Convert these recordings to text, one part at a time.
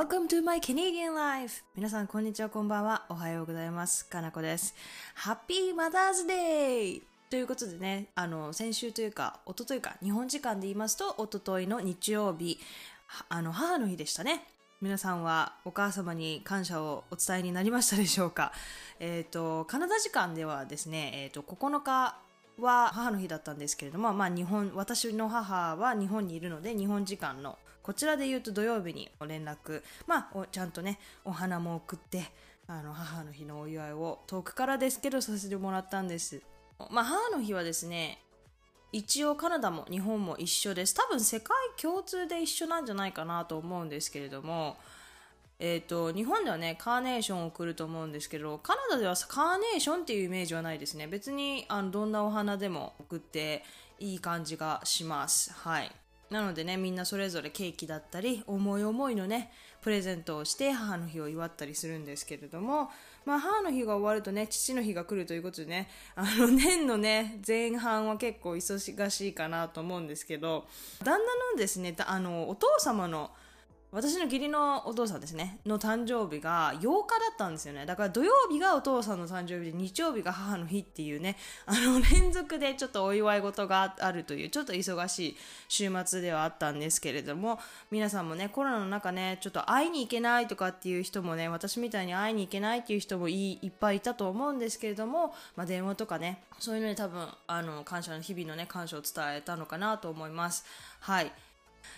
Welcome to my Canadian life! 皆さん、こんにちは、こんばんは。おはようございます。かなこです。Happy Mother's Day! ということでね、あの、先週というか、おとといか、日本時間で言いますと、おとといの日曜日、あの、母の日でしたね。皆さんはお母様に感謝をお伝えになりましたでしょうか？えっ、ー、と、カナダ時間ではですね、えっ、ー、と、9日は母の日だったんですけれども、まあ日本、私の母は日本にいるので、日本時間のこちらで言うと土曜日に連絡、まあ、ちゃんとね、お花も送って、あの、母の日のお祝いを遠くからですけどさせてもらったんです。まあ、母の日はですね、一応カナダも日本も一緒です。多分世界共通で一緒なんじゃないかなと思うんですけれども、えっ、ー、と、日本ではね、カーネーションを送ると思うんですけど、カナダではカーネーションっていうイメージはないですね。別に、あの、どんなお花でも送っていい感じがします。はい。なのでね、みんなそれぞれケーキだったり、思い思いのね、プレゼントをして母の日を祝ったりするんですけれども、まあ母の日が終わるとね、父の日が来るということでね、あの年のね、前半は結構忙しいかなと思うんですけど、旦那のですね、あの、お父様の私の義理のお父さんですね、の誕生日が8日だったんですよね。だから土曜日がお父さんの誕生日で日曜日が母の日っていうね、あの連続でちょっとお祝い事があるというちょっと忙しい週末ではあったんですけれども、皆さんもね、コロナの中ね、ちょっと会いに行けないとかっていう人もね、私みたいに会いに行けないっていう人もいいっぱいいたと思うんですけれども、まあ電話とかね、そういうのに多分、あの、感謝の日々のね、感謝を伝えたのかなと思います。はい。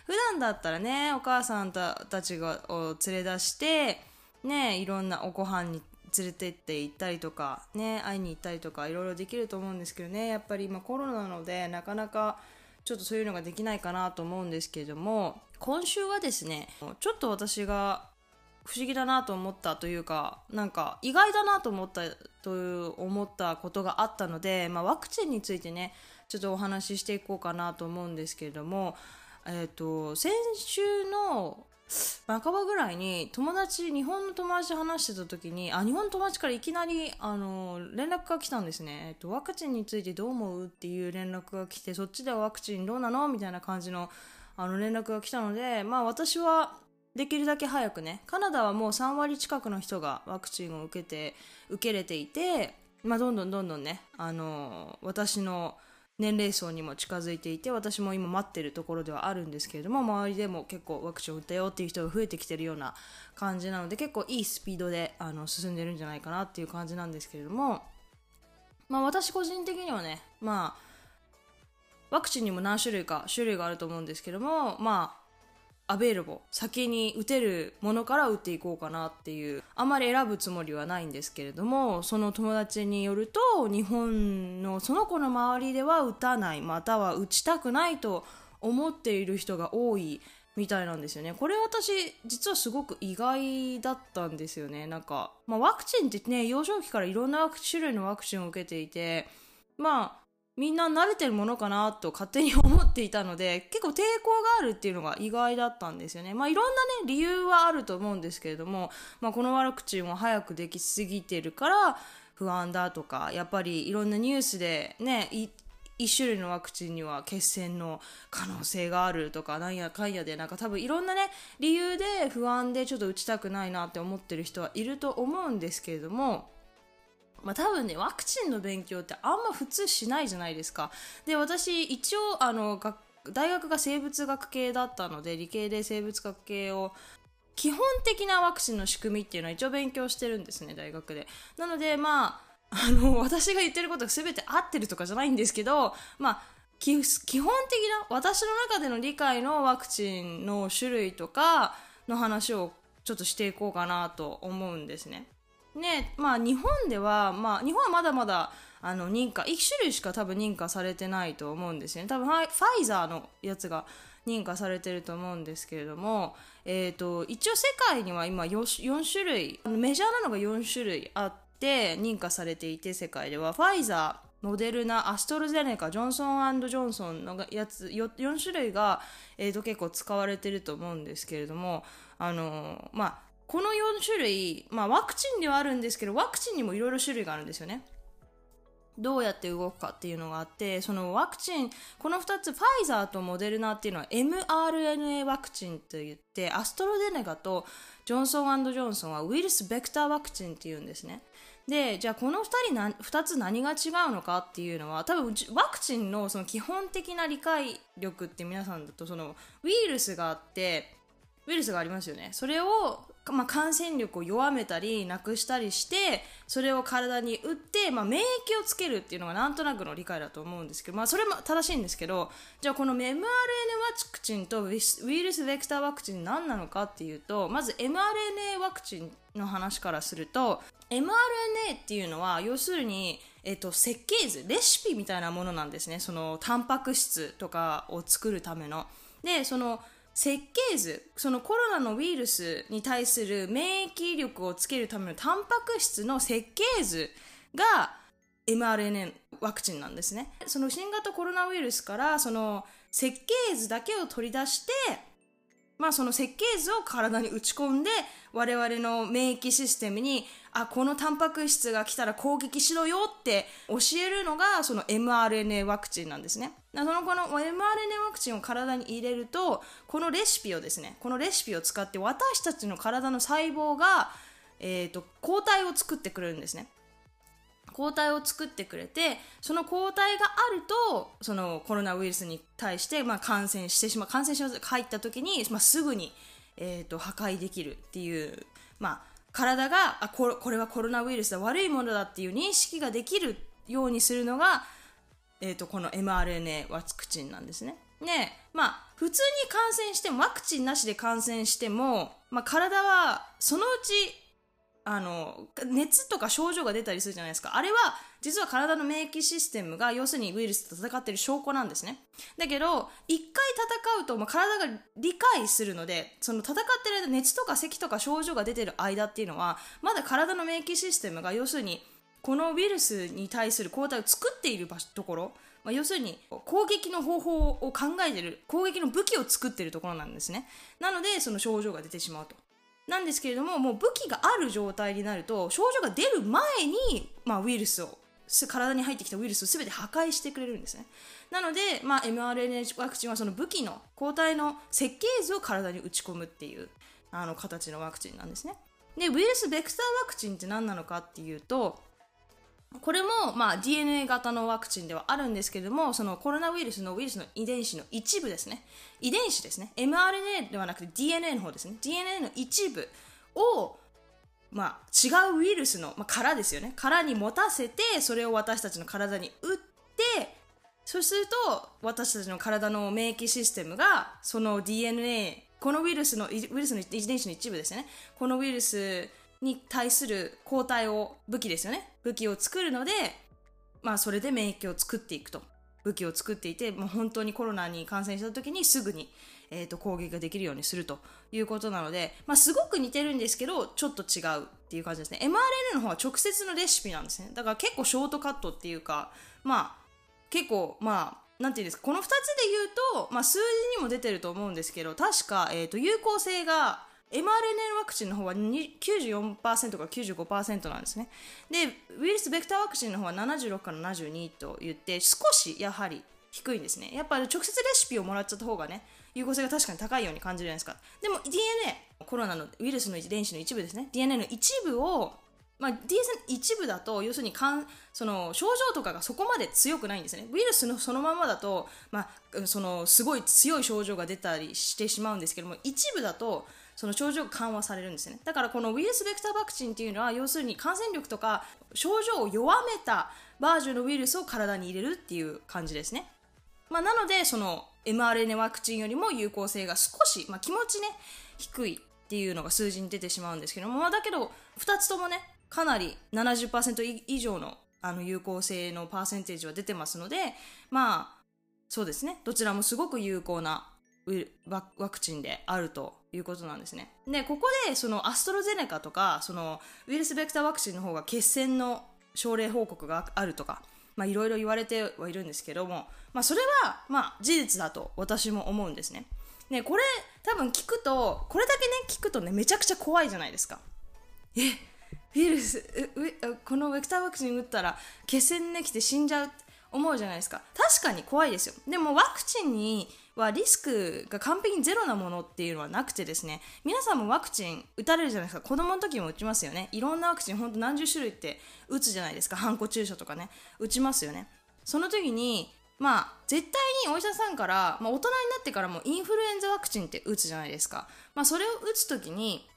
普段だったらね、お母さんたちがを連れ出して、ね、いろんなおご飯に連れてって行ったりとか、ね、会いに行ったりとか、いろいろできると思うんですけどね、やっぱり今コロナなので、なかなかちょっとそういうのができないかなと思うんですけれども、今週はですね、ちょっと私が不思議だなと思ったというか、なんか意外だなと思ったという思ったことがあったので、まあワクチンについてね、ちょっとお話ししていこうかなと思うんですけれども、えっ、ー、と、先週の半ばぐらいに友達、日本の友達と話してた時に、あ、日本の友達からいきなり、あの、連絡が来たんですね。えっと、ワクチンについてどう思うっていう連絡が来て、そっちではワクチンどうなのみたいな感じの、あの、連絡が来たので、まあ私は、できるだけ早くね、カナダはもう3割近くの人がワクチンを受けて、受けれていて、まあどんどんどんどんね、あの、私の、年齢層にも近づいていて私も今待ってるところではあるんですけれども周りでも結構ワクチンを打ったよっていう人が増えてきてるような感じなので結構いいスピードであの進んでるんじゃないかなっていう感じなんですけれどもまあ私個人的にはねまあワクチンにも何種類か種類があると思うんですけどもまあアベイルボ先に打てるものから打っていこうかなっていうあまり選ぶつもりはないんですけれどもその友達によると日本のその子の周りでは打たないまたは打ちたくないと思っている人が多いみたいなんですよね。これ私、実はすごく意外だったんですよね。なんか、まあワクチンってね、幼少期からいろんな種類のワクチンを受けていて、まあ、みんな慣れてるものかなと勝手に思っていたので、結構抵抗があるっていうのが意外だったんですよね。まあいろんなね、理由はあると思うんですけれども、まあこのワクチンを早くできすぎてるから不安だとか、やっぱりいろんなニュースでね、一種類のワクチンには血栓の可能性があるとか、なんやかんやで、なんか多分いろんなね、理由で不安でちょっと打ちたくないなって思ってる人はいると思うんですけれども、まあ多分ね、ワクチンの勉強ってあんま普通しないじゃないですか。で、私一応、あの、大学が生物学系だったので、理系で生物学系を基本的なワクチンの仕組みっていうのは一応勉強してるんですね、大学で。なので、まあ、あの、私が言ってることが全て合ってるとかじゃないんですけど、まあ、基本的な、私の中での理解のワクチンの種類とかの話をちょっとしていこうかなと思うんですね。ね、まあ日本では、まあ日本はまだまだ、あの認可、1種類しか多分認可されてないと思うんですよね。多分ファイザーのやつが認可されてると思うんですけれども、え、ー、と、一応世界には今 4, 4種類、メジャーなのが4種類あって認可されていて世界では、ファイザー、モデルナ、アストロゼネカ、ジョンソンジョンソンのやつ 4, 4種類が、えーと結構使われてると思うんですけれども、あのまあ、この4種類、まあワクチンではあるんですけど、ワクチンにもいろいろ種類があるんですよね。どうやって動くかっていうのがあってそのワクチンこの2つファイザーとモデルナっていうのは mRNA ワクチンといってアストロゼネガとジョンソンジョンソンはウイルスベクターワクチンっていうんですねでじゃあこの2人な2つ何が違うのかっていうのは多分ワクチンのその基本的な理解力って皆さんだとそのウイルスがあってウイルスがありますよねそれをまあ、感染力を弱めたりなくしたりしてそれを体に打って、まあ、免疫をつけるっていうのがなんとなくの理解だと思うんですけど、まあ、それも正しいんですけどじゃあこの mRNA ワクチンとウイルスベクターワクチン何なのかっていうとまず mRNA ワクチンの話からすると mRNA っていうのは要するにえっと、設計図レシピみたいなものなんですね。そのタンパク質とかを作るための。でその設計図そのコロナのウイルスに対する免疫力をつけるためのタンパク質の設計図が mRNA ワクチンなんですね。その新型コロナウイルスからその設計図だけを取り出してまあその設計図を体に打ち込んで我々の免疫システムにあこのタンパク質が来たら攻撃しろよって教えるのがその mRNA ワクチンなんですね。そのこの mRNA ワクチンを体に入れるとこのレシピをですねこのレシピを使って私たちの体の細胞が、えーと、抗体を作ってくれるんですね。抗体を作ってくれてその抗体があるとそのコロナウイルスに対して、まあ、感染してしまう感染症が入った時に、まあ、すぐに、えーと、破壊できるっていう、まあ、体があここれはコロナウイルスだ悪いものだっていう認識ができるようにするのがえーと、この mRNA ワクチンなんですね。で、まあ、普通に感染しても、ワクチンなしで感染しても、まあ、体はそのうち、あの、熱とか症状が出たりするじゃないですか。あれは、実は体の免疫システムが、要するにウイルスと戦っている証拠なんですね。だけど、一回戦うと、まあ、体が理解するので、その戦ってる間、熱とか咳とか症状が出てる間っていうのは、まだ体の免疫システムが、要するに、このウイルスに対する抗体を作っている場所ところ、まあ、要するに攻撃の方法を考えている攻撃の武器を作っているところなんですねなのでその症状が出てしまうとなんですけれどももう武器がある状態になると症状が出る前に、まあ、ウイルスを体に入ってきたウイルスを全て破壊してくれるんですね。なので、まあ、mRNA ワクチンはその武器の抗体の設計図を体に打ち込むっていうあの形のワクチンなんですね。でウイルスベクターワクチンって何なのかっていうとこれも、まあ、DNA 型のワクチンではあるんですけれども、そのコロナウイルスのウイルスの遺伝子の一部ですね。遺伝子ですね。mRNA ではなくて DNA の方ですね。DNA の一部を、まあ、違うウイルスの、まあ、殻ですよね。殻に持たせて、それを私たちの体に打って、そうすると、私たちの体の免疫システムが、その DNA、このウイルスの、ウイルスの遺伝子の一部ですね。このウイルスに対する抗体を武器ですよね。武器を作るのでまあそれで免疫を作っていくと。武器を作っていてもう本当にコロナに感染した時にすぐに、えー、と攻撃ができるようにするということなので、まあ、すごく似てるんですけどちょっと違うっていう感じですね。mRNA の方は直接のレシピなんですね。だから結構ショートカットっていうかまあ結構まあなんていうんですかこの2つで言うと、まあ、数字にも出てると思うんですけど確か、えー、と有効性が mRNA ワクチンの方は94%か95%なんですね。で、ウイルスベクターワクチンの方は76から72と言って、少しやはり低いんですね。やっぱり直接レシピをもらっちゃった方がね、有効性が確かに高いように感じるじゃないですか。でも DNA、コロナのウイルスの遺伝子の一部ですね。DNA の一部をまあ、DS 一部だと要するにかんその症状とかがそこまで強くないんですねウイルスのそのままだと、まあ、そのすごい強い症状が出たりしてしまうんですけども一部だとその症状が緩和されるんですね。だからこのウイルスベクターワクチンっていうのは要するに感染力とか症状を弱めたバージョンのウイルスを体に入れるっていう感じですね、まあ、なのでその mRNA ワクチンよりも有効性が少し、まあ、気持ちね低いっていうのが数字に出てしまうんですけども、まあ、だけど2つともねかなり70%以上のあの有効性のパーセンテージは出てますのでまあそうですね。どちらもすごく有効なワクチンであるということなんですね。で、ここでそのアストロゼネカとか、そのウイルスベクターワクチンの方が血栓の症例報告があるとか、まあいろいろ言われてはいるんですけども、まあそれはまあ事実だと私も思うんですね。ね、これ多分聞くと、これだけね、聞くとね、めちゃくちゃ怖いじゃないですか。えウイルスこのベクターワクチン打ったら血栓できて死んじゃうって思うじゃないですか確かに怖いですよでもワクチンにはリスクが完璧にゼロなものっていうのはなくてですね皆さんもワクチン打たれるじゃないですか。子供の時も打ちますよね。いろんなワクチン本当何十種類って打つじゃないですか。ハンコ注射とかね。打ちますよね。その時にまあ絶対にお医者さんから、まあ、大人になってからもインフルエンザワクチンって打つじゃないですか、まあ、それを打つ時に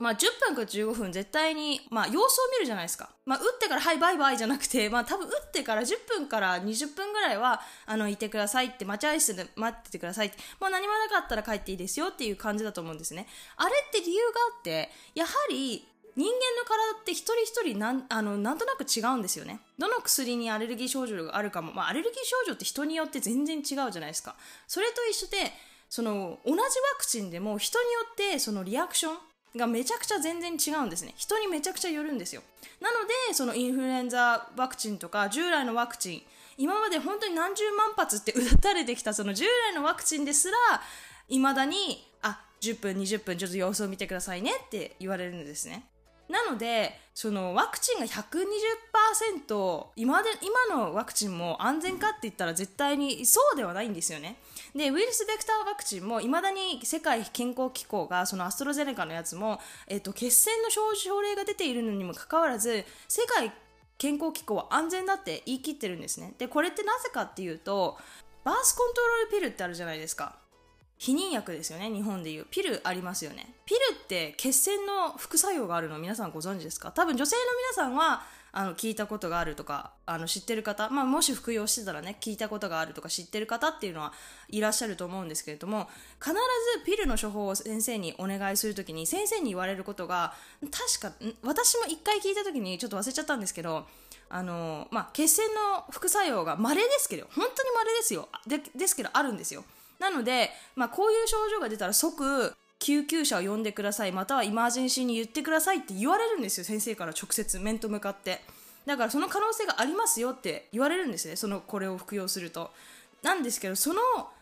まあ、10分か15分絶対に、まあ、様子を見るじゃないですか。まあ、打ってからはいバイバイじゃなくて、まあ、多分打ってから10分から20分ぐらいは、あの、いてくださいって、待合室で待っててくださいって、もう何もなかったら帰っていいですよっていう感じだと思うんですね。あれって理由があって、やはり、人間の体って一人一人なんあのなんとなく違うんですよね。どの薬にアレルギー症状があるかも、まあ、アレルギー症状って人によって全然違うじゃないですか。それと一緒で、その同じワクチンでも人によってそのリアクションがめちゃくちゃ全然違うんですね。人にめちゃくちゃよるんですよ。なのでそのインフルエンザワクチンとか従来のワクチン今まで本当に何十万発って打たれてきたその従来のワクチンですらいまだにあ10分20分ちょっと様子を見てくださいねって言われるんですね。なのでそのワクチンが120%今で今のワクチンも安全かって言ったら絶対にそうではないんですよね。でウイルスベクターワクチンもいまだに世界健康機構がそのアストロゼネカのやつも、えっと、血栓の症例が出ているのにもかかわらず世界健康機構は安全だって言い切ってるんですね。でこれってなぜかっていうとバースコントロールピルってあるじゃないですか。避妊薬ですよね日本でいう。ピルありますよね。ピルって血栓の副作用があるの皆さんご存知ですか？多分女性の皆さんはあの聞いたことがあるとかあの知ってる方、まあ、もし服用してたらね聞いたことがあるとか知ってる方っていうのはいらっしゃると思うんですけれども必ずピルの処方を先生にお願いするときに先生に言われることが確か私も1回聞いたときにちょっと忘れちゃったんですけどあの、まあ、血栓の副作用が稀ですけど本当に稀ですよ。でですけどあるんですよ。なので、まあ、こういう症状が出たら即救急車を呼んでくださいまたはイマージェンシーに言ってくださいって言われるんですよ先生から直接面と向かって。だからその可能性がありますよって言われるんですねそのこれを服用すると。なんですけどその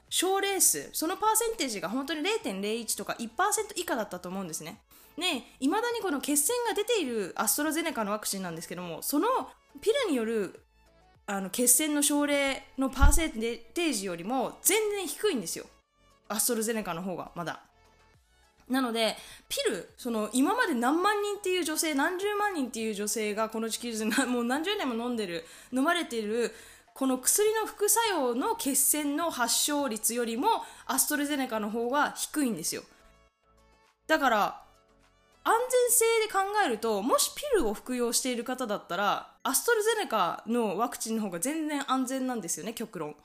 症例数そのパーセンテージが本当に0.01とか1%以下だったと思うんですね。ねいまだにこの血栓が出ているアストロゼネカのワクチンなんですけどもそのピルによるあの血栓の症例のパーセンテージよりも全然低いんですよ。アストロゼネカの方がまだ。なのでピルその今まで何万人っていう女性何十万人っていう女性がこの地球上で もう何十年も飲んでる飲まれているこの薬の副作用の血栓の発症率よりもアストロゼネカの方が低いんですよ。だから安全性で考えるともしピルを服用している方だったらアストロゼネカのワクチンの方が全然安全なんですよね極論。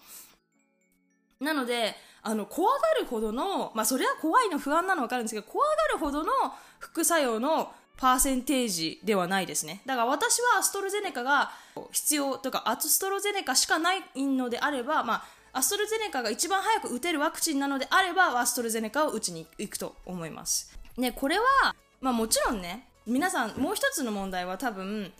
なのであの怖がるほどのまあそれは怖いの不安なの分かるんですけど怖がるほどの副作用のパーセンテージではないですねだから私はアストロゼネカが必要とかアストロゼネカしかないのであればまあアストロゼネカが一番早く打てるワクチンなのであればアストロゼネカを打ちに行くと思います。ね、これはまあもちろんね皆さんもう一つの問題は多分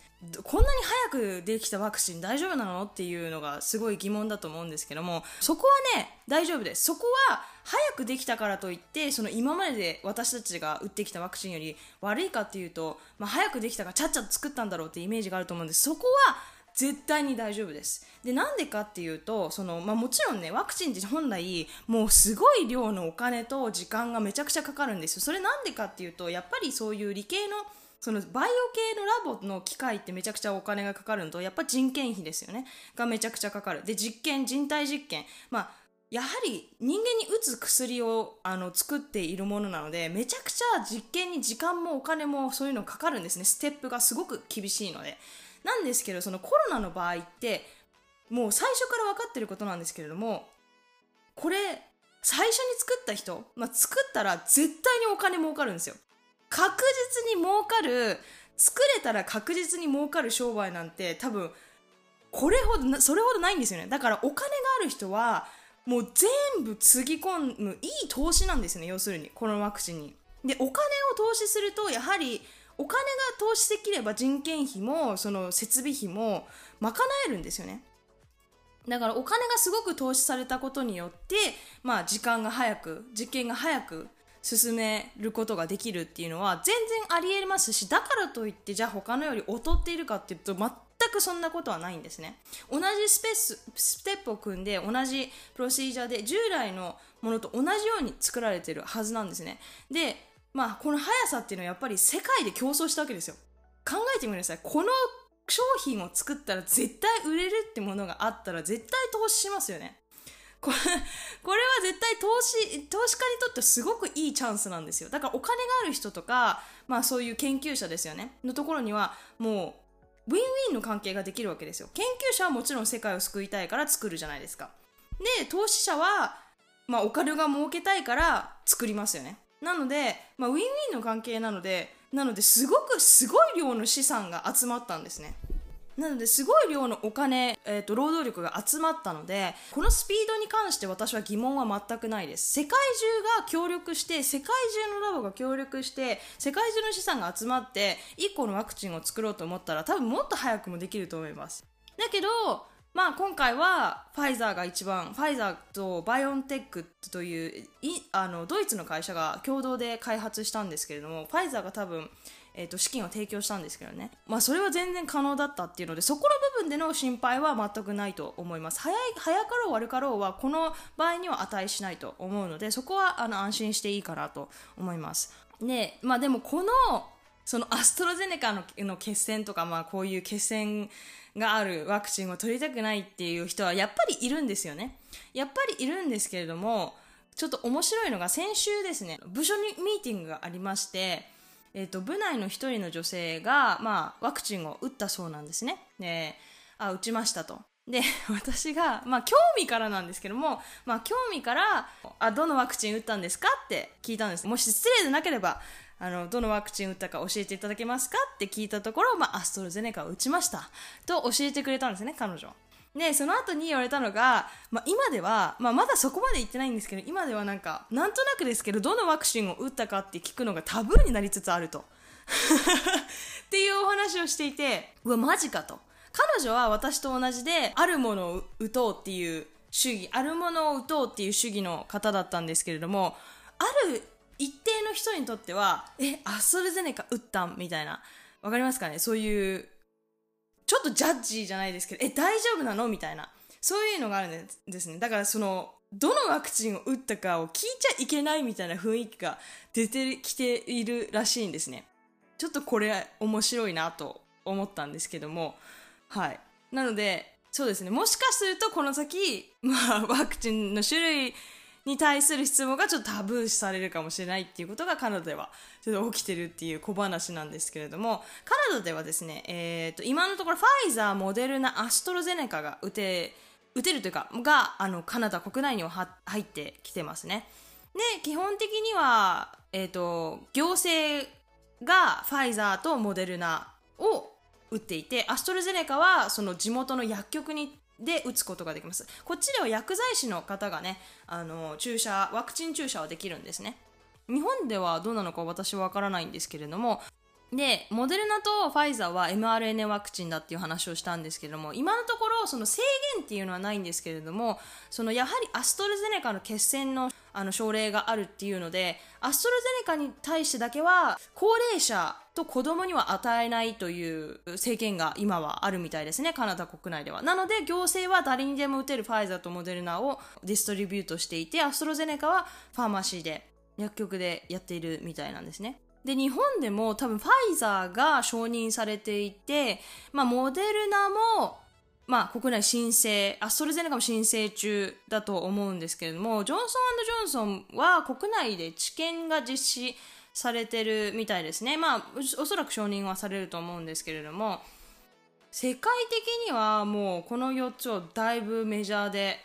こんなに早くできたワクチン大丈夫なの？っていうのがすごい疑問だと思うんですけどもそこはね大丈夫です。そこは早くできたからといってその今までで私たちが打ってきたワクチンより悪いかっていうと、まあ、早くできたからちゃっちゃと作ったんだろうってイメージがあると思うんです。そこは絶対に大丈夫です。でなんでかっていうとその、まあ、もちろんねワクチンって本来もうすごい量のお金と時間がめちゃくちゃかかるんですよ。それなんでかっていうとやっぱりそういう理系のそのバイオ系のラボの機械ってめちゃくちゃお金がかかるのとやっぱ人件費ですよね。がめちゃくちゃかかる。で実験人体実験。まあやはり人間に打つ薬をあの作っているものなのでめちゃくちゃ実験に時間もお金もそういうのかかるんですね。ステップがすごく厳しいので。なんですけどそのコロナの場合ってもう最初から分かってることなんですけれどもこれ最初に作った人、まあ、作ったら絶対にお金儲かるんですよ。確実に儲かる作れたら確実に儲かる商売なんて多分これほどそれほどないんですよね。だからお金がある人はもう全部つぎ込むいい投資なんですね要するにこのワクチンに。でお金を投資するとやはりお金が投資できれば人件費もその設備費も賄えるんですよね。だからお金がすごく投資されたことによって、まあ、時間が早く実験が早く進めることができるっていうのは全然ありえますしだからといってじゃあ他のより劣っているかっていうと全くそんなことはないんですね。同じスペースステップを組んで同じプロシージャーで従来のものと同じように作られてるはずなんですね。でまあこの速さっていうのはやっぱり世界で競争したわけですよ。考えてみてください。この商品を作ったら絶対売れるってものがあったら絶対投資しますよね。これ これは絶対投資投資家にとってすごくいいチャンスなんですよ。だからお金がある人とか、まあ、そういう研究者ですよね。のところにはもうウィンウィンの関係ができるわけですよ。研究者はもちろん世界を救いたいから作るじゃないですか。で投資者は、まあ、お金が儲けたいから作りますよね。なので、まあ、ウィンウィンの関係なのでなのですごくすごい量の資産が集まったんですね。なのですごい量のお金、えーと、労働力が集まったのでこのスピードに関して私は疑問は全くないです。世界中が協力して世界中のラボが協力して世界中の資産が集まって1個のワクチンを作ろうと思ったら多分もっと早くもできると思います。だけどまあ今回はファイザーが一番ファイザーとバイオンテックというあのドイツの会社が共同で開発したんですけれどもファイザーが多分えーと、資金を提供したんですけどね、まあ、それは全然可能だったっていうのでそこの部分での心配は全くないと思います。早い早かろう悪かろうはこの場合には値しないと思うのでそこはあの安心していいかなと思います。で,、まあ、でもこのそのアストロゼネカのの決戦とか、まあ、こういう決戦があるワクチンを取りたくないっていう人はやっぱりいるんですよね。やっぱりいるんですけれどもちょっと面白いのが先週ですね部署にミーティングがありましてえーと、部内の1人の女性が、まあ、ワクチンを打ったそうなんですね。であ打ちましたと。で 私が、まあ、興味からなんですけども、まあ、興味からあどのワクチン打ったんですかって聞いたんですもし失礼でなければあのどのワクチン打ったか教えていただけますかって聞いたところ、まあ、アストロゼネカを打ちましたと教えてくれたんですね彼女でその後に言われたのが、まあ、今では、まあ、まだそこまで言ってないんですけど今ではなんかなんとなくですけどどのワクチンを打ったかって聞くのがタブーになりつつあると。っていうお話をしていてうわマジかと。彼女は私と同じであるものを打とうっていう主義あるものを打とうっていう主義の方だったんですけれどもある一定の人にとってはえアストロゼネカ打ったんみたいな。わかりますかね？そういうちょっとジャッジじゃないですけど、え、大丈夫なの？みたいな。そういうのがあるんですね。だからその、どのワクチンを打ったかを聞いちゃいけないみたいな雰囲気が出てきているらしいんですね。ちょっとこれ面白いなと思ったんですけども、はい。なので、そうですね。もしかするとこの先、まあ、ワクチンの種類に対する質問がちょっとタブー視されるかもしれないっていうことがカナダではちょっと起きてるっていう小話なんですけれどもカナダではですね、えーと、今のところファイザー、モデルナ、アストロゼネカが打て打てるというかがあのカナダ国内には入ってきてますね。で基本的には、えーと行政がファイザーとモデルナを打っていてアストロゼネカはその地元の薬局にで打つことができます。こっちでは薬剤師の方がねあの注射ワクチン注射はできるんですね。日本ではどうなのか私はわからないんですけれどもでモデルナとファイザーは mRNA ワクチンだっていう話をしたんですけれども今のところその制限っていうのはないんですけれどもそのやはりアストロゼネカの血栓のあの症例があるっていうのでアストロゼネカに対してだけは高齢者と子供には与えないという制限が今はあるみたいですねカナダ国内では。なので行政は誰にでも打てるファイザーとモデルナをディストリビュートしていてアストロゼネカはファーマシーで薬局でやっているみたいなんですね。で日本でも多分ファイザーが承認されていて、まあ、モデルナもまあ、国内申請、アストロゼネカも申請中だと思うんですけれども、ジョンソンジョンソンは国内で治験が実施されてるみたいですね。まあ、おそらく承認はされると思うんですけれども、世界的にはもうこの4つをだいぶメジャーで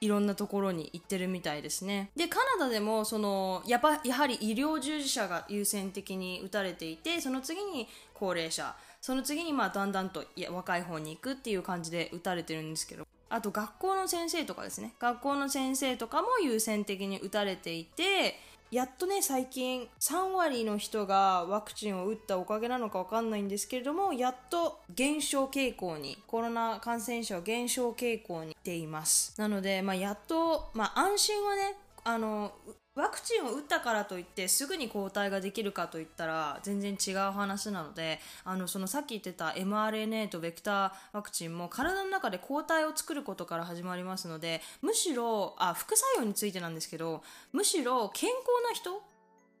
いろんなところに行ってるみたいですね。で、カナダでもそのやっぱやはり医療従事者が優先的に打たれていて、その次に高齢者、その次にまあだんだんとい若い方に行くっていう感じで打たれてるんですけどあと学校の先生とかですね学校の先生とかも優先的に打たれていてやっとね最近3割の人がワクチンを打ったおかげなのかわかんないんですけれどもやっと減少傾向にコロナ感染者は減少傾向にています。なので、まあ、やっと、まあ、安心はねあのワクチンを打ったからといってすぐに抗体ができるかといったら全然違う話なのであのそのさっき言ってた mRNA とベクターワクチンも体の中で抗体を作ることから始まりますのでむしろあ副作用についてなんですけどむしろ健康な人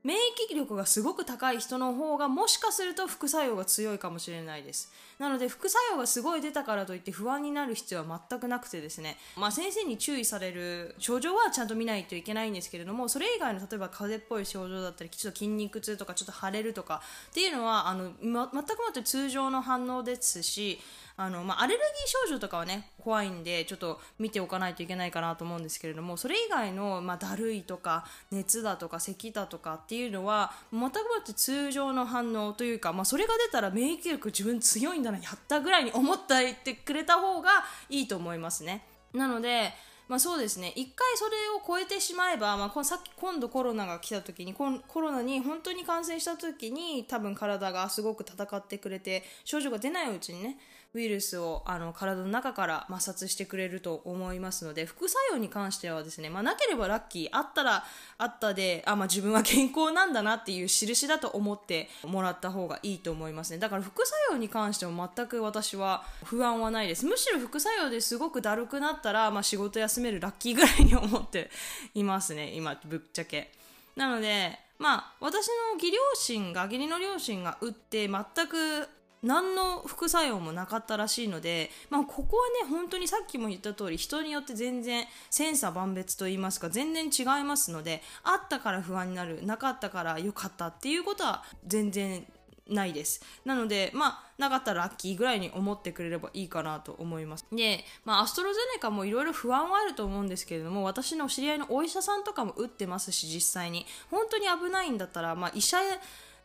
免疫力がすごく高い人の方がもしかすると副作用が強いかもしれないです。なので副作用がすごい出たからといって不安になる必要は全くなくてですね、まあ、先生に注意される症状はちゃんと見ないといけないんですけれどもそれ以外の例えば風邪っぽい症状だったりちょっと筋肉痛とかちょっと腫れるとかっていうのはあの、ま、全くもって通常の反応ですしあの、まあ、アレルギー症状とかはね怖いんでちょっと見ておかないといけないかなと思うんですけれどもそれ以外の、まあ、だるいとか熱だとか咳だとかっていうのは全くもって通常の反応というか、まあ、それが出たら免疫力自分強いんだなやったぐらいに思っていってくれた方がいいと思いますね。なのでまあ、そうですね一回それを超えてしまえば、まあ、さっき今度コロナが来た時にコロナに本当に感染した時に多分体がすごく戦ってくれて症状が出ないうちにねウイルスをあの体の中から摩擦してくれると思いますので副作用に関してはですね、まあ、なければラッキーあったらあったであ、まあ、自分は健康なんだなっていう印だと思ってもらった方がいいと思いますね。だから副作用に関しても全く私は不安はないです。むしろ副作用ですごくだるくなったら、まあ、仕事休めるラッキーぐらいに思っていますね。今ぶっちゃけ。なのでまあ私の義両親が義理の両親が打って全く何の副作用もなかったらしいので、まあ、ここはね本当にさっきも言った通り人によって全然千差万別と言いますか全然違いますのであったから不安になるなかったから良かったっていうことは全然ないです。なので、まあ、なかったらラッキーぐらいに思ってくれればいいかなと思います。で、まあ、アストロゼネカもいろいろ不安はあると思うんですけれども、私の知り合いのお医者さんとかも打ってますし、実際に。本当に危ないんだったら、まあ、医者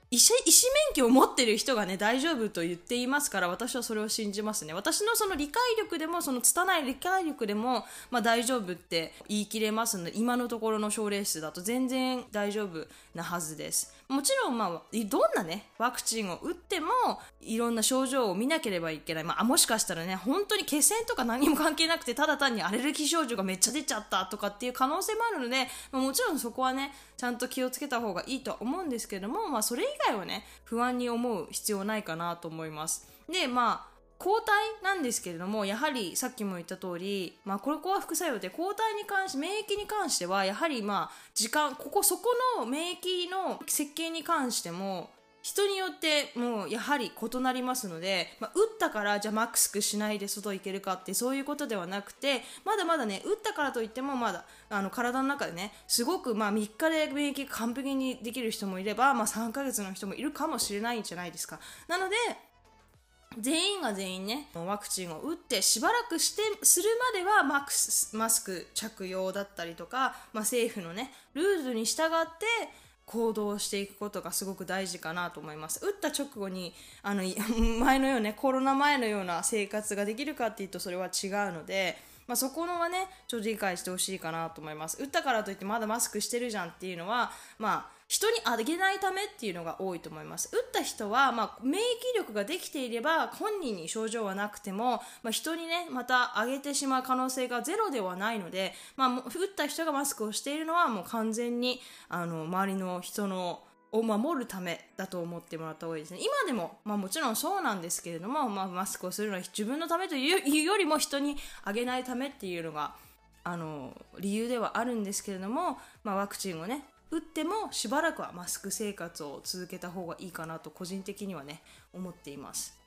医師医師免許を持ってる人がね大丈夫と言っていますから私はそれを信じますね。私のその理解力でもその拙い理解力でも、まあ、大丈夫って言い切れますので今のところの症例数だと全然大丈夫なはずです。もちろん、まあ、どんなねワクチンを打ってもいろんな症状を見なければいけない、まあ、もしかしたらね本当に血栓とか何も関係なくてただ単にアレルギー症状がめっちゃ出ちゃったとかっていう可能性もあるので、まあ、もちろんそこはねちゃんと気をつけた方がいいとは思うんですけども、まあ、それ以外はね不安に思う必要ないかなと思います。でまあ抗体なんですけれどもやはりさっきも言った通り、まあ、これこは副作用で抗体に関して免疫に関してはやはりまあ時間ここそこの免疫の設計に関しても人によってもうやはり異なりますので、まあ、打ったからじゃあマスクしないで外行けるかってそういうことではなくてまだまだね打ったからといってもまだあの体の中でねすごくまあ3日で免疫完璧にできる人もいれば、まあ、3ヶ月の人もいるかもしれないんじゃないですか。なので全員が全員ねワクチンを打ってしばらくしてするまではママスク着用だったりとか、まあ、政府のねルールに従って行動していくことがすごく大事かなと思います。打った直後にあの 前のようねコロナ前のような生活ができるかっていうとそれは違うので、まあ、そこのはねちょっと理解してほしいかなと思います。打ったからといってまだマスクしてるじゃんっていうのはまあ人にあげないためっていうのが多いと思います打った人は、まあ、免疫力ができていれば本人に症状はなくても、まあ、人にねまたあげてしまう可能性がゼロではないので、まあ、打った人がマスクをしているのはもう完全にあの周りの人のを守るためだと思ってもらった方がいいですね。今でも、まあ、もちろんそうなんですけれども、まあ、マスクをするのは自分のためというよりも人にあげないためっていうのがあの理由ではあるんですけれども、まあ、ワクチンをね打ってもしばらくはマスク生活を続けた方がいいかなと個人的にはね思っています。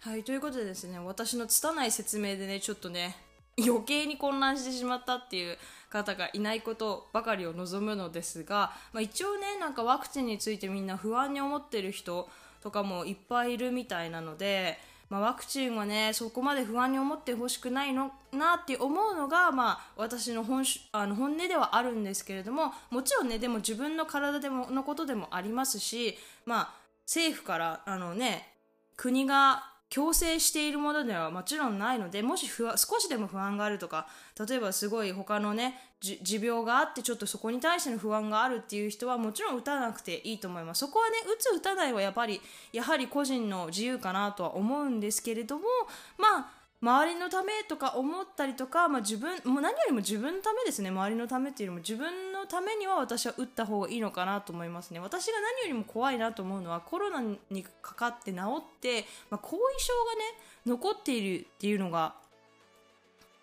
はいということでですね私の拙い説明でねちょっとね余計に混乱してしまったっていう方がいないことばかりを望むのですが、まあ、一応ねなんかワクチンについてみんな不安に思ってる人とかもいっぱいいるみたいなのでまあ、ワクチンはねそこまで不安に思ってほしくないのなって思うのが、まあ、私の本あの本音ではあるんですけれどももちろんねでも自分の体でものことでもありますし、まあ、政府からあの、ね、国が強制しているものではもちろんないのでもし不安少しでも不安があるとか例えばすごい他のね持病があってちょっとそこに対しての不安があるっていう人はもちろん打たなくていいと思います。そこはね打つ打たないはやっぱりやはり個人の自由かなとは思うんですけれどもまあ周りのためとか思ったりとか、まあ、自分もう何よりも自分のためですね。周りのためっていうよりも自分のためには私は打った方がいいのかなと思いますね。私が何よりも怖いなと思うのはコロナにかかって治って、まあ、後遺症がね残っているっていうのが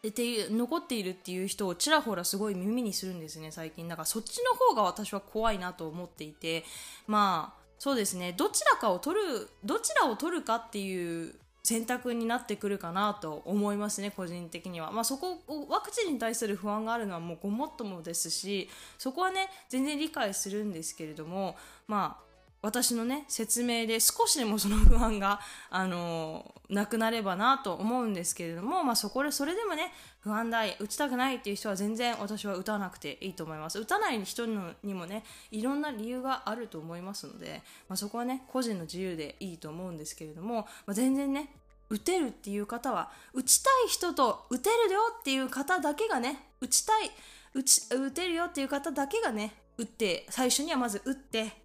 て残っているっていう人をちらほらすごい耳にするんですね最近。だからそっちの方が私は怖いなと思っていてまあそうですね。どちらかを取るどちらを取るかっていう選択になってくるかなと思いますね個人的には、まあ、そこをワクチンに対する不安があるのはもうごもっともですしそこはね全然理解するんですけれどもまあ私のね説明で少しでもその不安が、あのー、なくなればなと思うんですけれども、まあ、そこでそれでもね不安だい打ちたくないっていう人は全然私は打たなくていいと思います。打たない人にもねいろんな理由があると思いますので、まあ、そこはね個人の自由でいいと思うんですけれども、まあ、全然ね打てるっていう方は打ちたい人と打てるよっていう方だけがね打ちたい打ち打てるよっていう方だけがね打って最初にはまず打って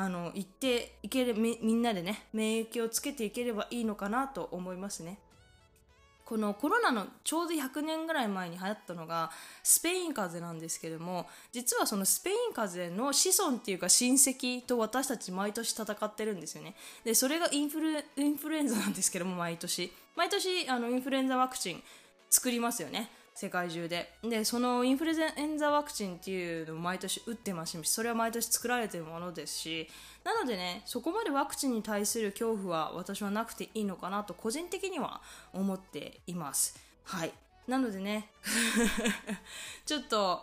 あの行っていけるみみんなでね免疫をつけていければいいのかなと思いますね。このコロナのちょうど100年ぐらい前に流行ったのがスペイン風邪なんですけども実はそのスペイン風邪の子孫っていうか親戚と私たち毎年戦ってるんですよね。でそれがインフルインフルエンザなんですけども毎年。毎年あのインフルエンザワクチン作りますよね。世界中で。でそのインフルエンザワクチンっていうのを毎年打ってますしそれは毎年作られてるものですしなのでねそこまでワクチンに対する恐怖は私はなくていいのかなと個人的には思っています。はい。なのでね ちょっと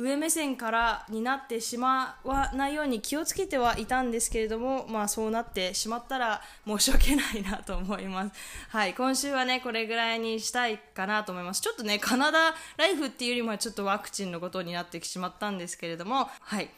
上目線からになってしまわないように気をつけてはいたんですけれども、まあそうなってしまったら申し訳ないなと思います。はい、今週はね、これぐらいにしたいかなと思います。ちょっとね、カナダライフっていうよりもちょっとワクチンのことになってしまったんですけれども、はい、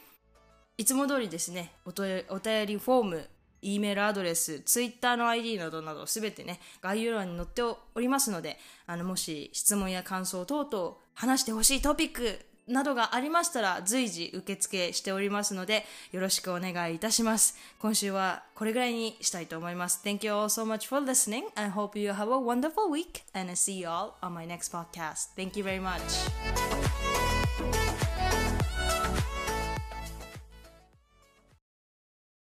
いつも通りですね、お便りフォーム、E メールアドレス、Twitter の ID などなどすべてね、概要欄に載っておりますので、あの、もし質問や感想等々話してほしいトピックなどがありましたら随時受付しておりますのでよろしくお願いいたします。今週はこれぐらいにしたいと思います。Thank you all so much for listening. I hope you have a wonderful week and I see you all on my next podcast. Thank you very much.